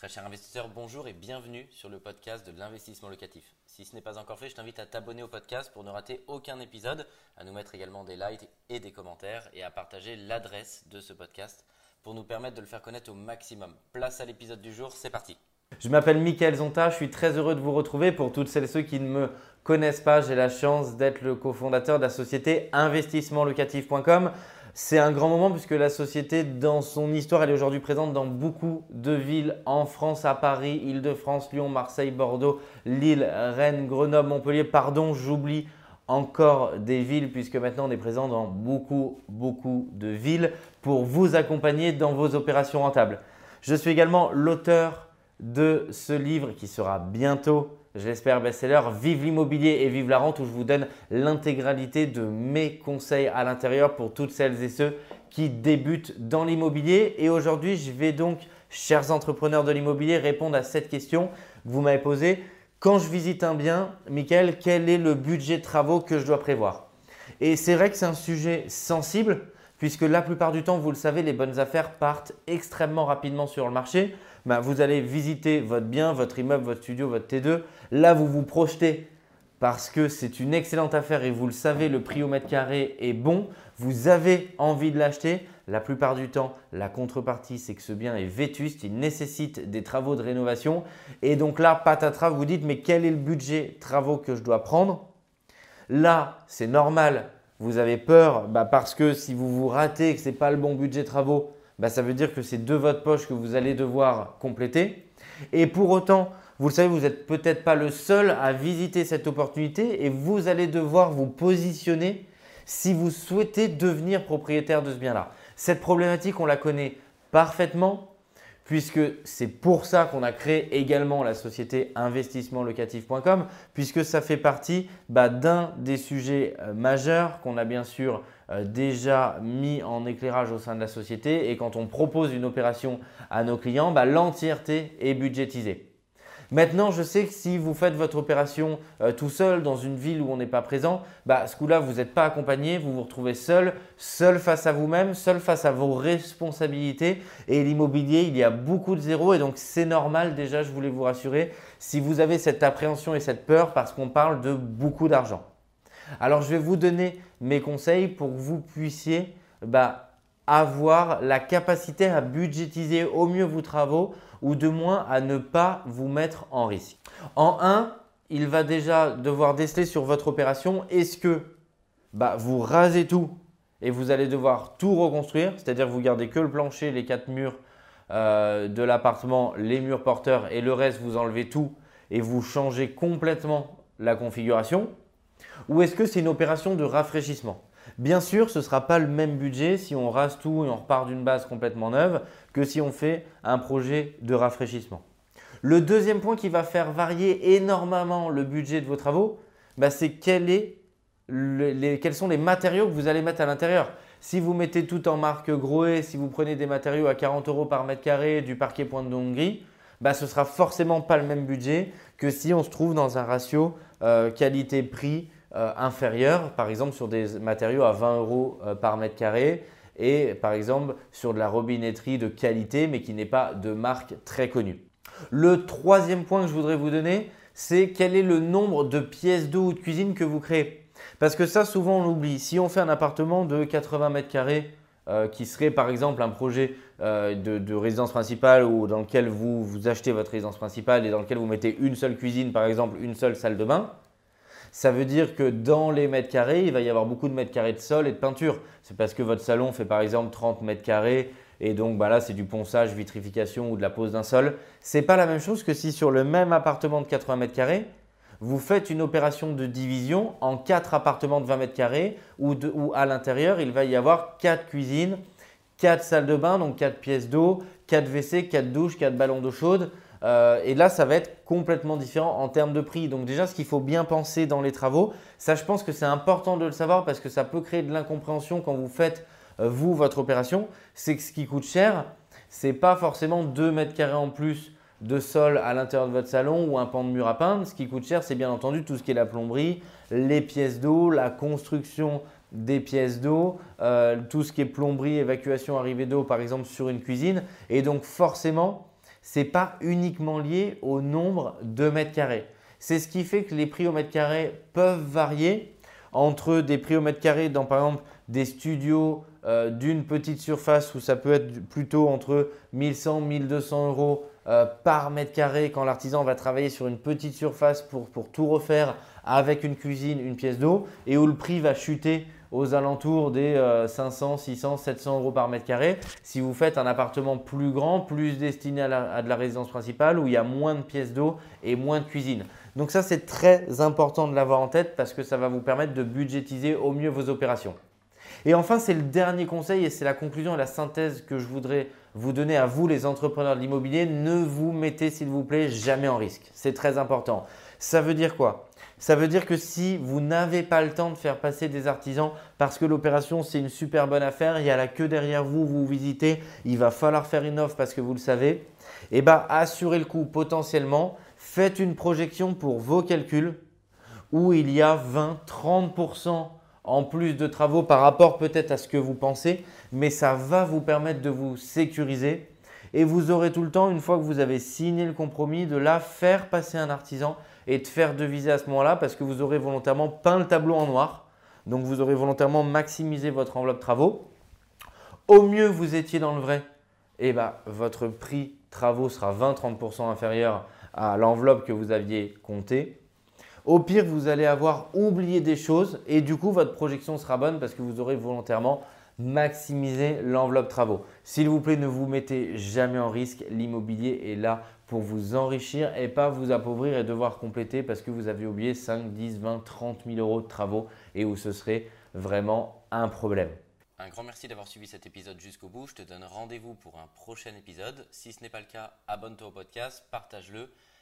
Très cher investisseur, bonjour et bienvenue sur le podcast de l'investissement locatif. Si ce n'est pas encore fait, je t'invite à t'abonner au podcast pour ne rater aucun épisode, à nous mettre également des likes et des commentaires et à partager l'adresse de ce podcast pour nous permettre de le faire connaître au maximum. Place à l'épisode du jour, c'est parti. Je m'appelle Mickaël Zonta, je suis très heureux de vous retrouver. Pour toutes celles et ceux qui ne me connaissent pas, j'ai la chance d'être le cofondateur de la société investissementlocatif.com. C'est un grand moment puisque la société, dans son histoire, elle est aujourd'hui présente dans beaucoup de villes en France, à Paris, Île-de-France, Lyon, Marseille, Bordeaux, Lille, Rennes, Grenoble, Montpellier. Pardon, j'oublie encore des villes puisque maintenant on est présent dans beaucoup, beaucoup de villes pour vous accompagner dans vos opérations rentables. Je suis également l'auteur de ce livre qui sera bientôt je l'espère, best-seller Vive l'immobilier et vive la rente où je vous donne l'intégralité de mes conseils à l'intérieur pour toutes celles et ceux qui débutent dans l'immobilier. Et aujourd'hui, je vais donc, chers entrepreneurs de l'immobilier, répondre à cette question que vous m'avez posée. Quand je visite un bien, Michael, quel est le budget de travaux que je dois prévoir? Et c'est vrai que c'est un sujet sensible puisque la plupart du temps, vous le savez, les bonnes affaires partent extrêmement rapidement sur le marché. Ben, vous allez visiter votre bien, votre immeuble, votre studio, votre T2. Là, vous vous projetez parce que c'est une excellente affaire et vous le savez, le prix au mètre carré est bon. Vous avez envie de l'acheter. La plupart du temps, la contrepartie, c'est que ce bien est vétuste, il nécessite des travaux de rénovation. Et donc là, patatras, vous dites, mais quel est le budget travaux que je dois prendre? Là, c'est normal, vous avez peur bah, parce que si vous vous ratez que ce n'est pas le bon budget travaux, bah, ça veut dire que c'est de votre poche que vous allez devoir compléter. Et pour autant, vous le savez, vous n'êtes peut-être pas le seul à visiter cette opportunité et vous allez devoir vous positionner si vous souhaitez devenir propriétaire de ce bien-là. Cette problématique, on la connaît parfaitement puisque c'est pour ça qu'on a créé également la société investissementlocatif.com, puisque ça fait partie bah, d'un des sujets euh, majeurs qu'on a bien sûr déjà mis en éclairage au sein de la société. Et quand on propose une opération à nos clients, bah, l'entièreté est budgétisée. Maintenant, je sais que si vous faites votre opération euh, tout seul dans une ville où on n'est pas présent, bah, ce coup-là, vous n'êtes pas accompagné, vous vous retrouvez seul, seul face à vous-même, seul face à vos responsabilités. Et l'immobilier, il y a beaucoup de zéros et donc c'est normal déjà, je voulais vous rassurer, si vous avez cette appréhension et cette peur parce qu'on parle de beaucoup d'argent. Alors, je vais vous donner mes conseils pour que vous puissiez bah, avoir la capacité à budgétiser au mieux vos travaux ou de moins à ne pas vous mettre en risque. En 1, il va déjà devoir déceler sur votre opération. Est-ce que bah, vous rasez tout et vous allez devoir tout reconstruire, c'est-à-dire vous gardez que le plancher, les quatre murs euh, de l'appartement, les murs porteurs et le reste, vous enlevez tout et vous changez complètement la configuration Ou est-ce que c'est une opération de rafraîchissement? Bien sûr, ce ne sera pas le même budget si on rase tout et on repart d'une base complètement neuve que si on fait un projet de rafraîchissement. Le deuxième point qui va faire varier énormément le budget de vos travaux, bah, c'est quels sont les matériaux que vous allez mettre à l'intérieur. Si vous mettez tout en marque Groé, si vous prenez des matériaux à 40 euros par mètre carré, du parquet pointe de Hongrie, bah, ce ne sera forcément pas le même budget que si on se trouve dans un ratio euh, qualité-prix euh, inférieur, par exemple sur des matériaux à 20 euros euh, par mètre carré et par exemple sur de la robinetterie de qualité mais qui n'est pas de marque très connue. Le troisième point que je voudrais vous donner, c'est quel est le nombre de pièces d'eau ou de cuisine que vous créez. Parce que ça, souvent, on l'oublie. Si on fait un appartement de 80 mètres carrés, euh, qui serait par exemple un projet euh, de, résidence principale ou dans lequel vous, vous achetez votre résidence principale et dans lequel vous mettez une seule cuisine, par exemple une seule salle de bain, ça veut dire que dans les mètres carrés, il va y avoir beaucoup de mètres carrés de sol et de peinture. C'est parce que votre salon fait par exemple 30 mètres carrés et donc bah là c'est du ponçage, vitrification ou de la pose d'un sol. C'est pas la même chose que si sur le même appartement de 80 mètres carrés, vous faites une opération de division en quatre appartements de 20 mètres carrés où, à l'intérieur il va y avoir quatre cuisines, quatre salles de bain, donc quatre pièces d'eau, quatre WC, quatre douches, quatre ballons d'eau chaude. Euh, et là, ça va être complètement différent en termes de prix. Donc déjà, ce qu'il faut bien penser dans les travaux, ça je pense que c'est important de le savoir parce que ça peut créer de l'incompréhension quand vous faites, euh, vous, votre opération. C'est que ce qui coûte cher, ce n'est pas forcément 2 mètres carrés en plus de sol à l'intérieur de votre salon ou un pan de mur à peindre. Ce qui coûte cher, c'est bien entendu tout ce qui est la plomberie, les pièces d'eau, la construction des pièces d'eau, euh, tout ce qui est plomberie, évacuation, arrivée d'eau par exemple sur une cuisine. Et donc forcément, c'est pas uniquement lié au nombre de mètres carrés. C'est ce qui fait que les prix au mètre carré peuvent varier entre des prix au mètre carré dans par exemple des studios euh, d'une petite surface où ça peut être plutôt entre 1100 1200 euros euh, par mètre carré quand l'artisan va travailler sur une petite surface pour, tout refaire avec une cuisine, une pièce d'eau et où le prix va chuter aux alentours des 500, 600, 700 euros par mètre carré. Si vous faites un appartement plus grand, plus destiné à, de la résidence principale où il y a moins de pièces d'eau et moins de cuisine. Donc ça, c'est très important de l'avoir en tête parce que ça va vous permettre de budgétiser au mieux vos opérations. Et enfin, c'est le dernier conseil et c'est la conclusion et la synthèse que je voudrais vous donner à vous, les entrepreneurs de l'immobilier. Ne vous mettez, s'il vous plaît, jamais en risque. C'est très important. Ça veut dire quoi? Ça veut dire que si vous n'avez pas le temps de faire passer des artisans parce que l'opération c'est une super bonne affaire, il y a la queue derrière vous, vous visitez, il va falloir faire une offre parce que vous le savez, et eh bien assurez le coup potentiellement, faites une projection pour vos calculs où il y a 20-30% en plus de travaux par rapport peut-être à ce que vous pensez, mais ça va vous permettre de vous sécuriser et vous aurez tout le temps, une fois que vous avez signé le compromis, de la faire passer un artisan et de faire deviser à ce moment-là parce que vous aurez volontairement peint le tableau en noir. Donc vous aurez volontairement maximisé votre enveloppe travaux. Au mieux, vous étiez dans le vrai, et eh ben, votre prix travaux sera 20-30% inférieur à l'enveloppe que vous aviez comptée. Au pire, vous allez avoir oublié des choses et du coup, votre projection sera bonne parce que vous aurez volontairement maximisé l'enveloppe travaux. S'il vous plaît, ne vous mettez jamais en risque. L'immobilier est là pour vous enrichir et pas vous appauvrir et devoir compléter parce que vous avez oublié 5, 10, 20, 30 000 euros de travaux et où ce serait vraiment un problème. Un grand merci d'avoir suivi cet épisode jusqu'au bout. Je te donne rendez-vous pour un prochain épisode. Si ce n'est pas le cas, abonne-toi au podcast, partage-le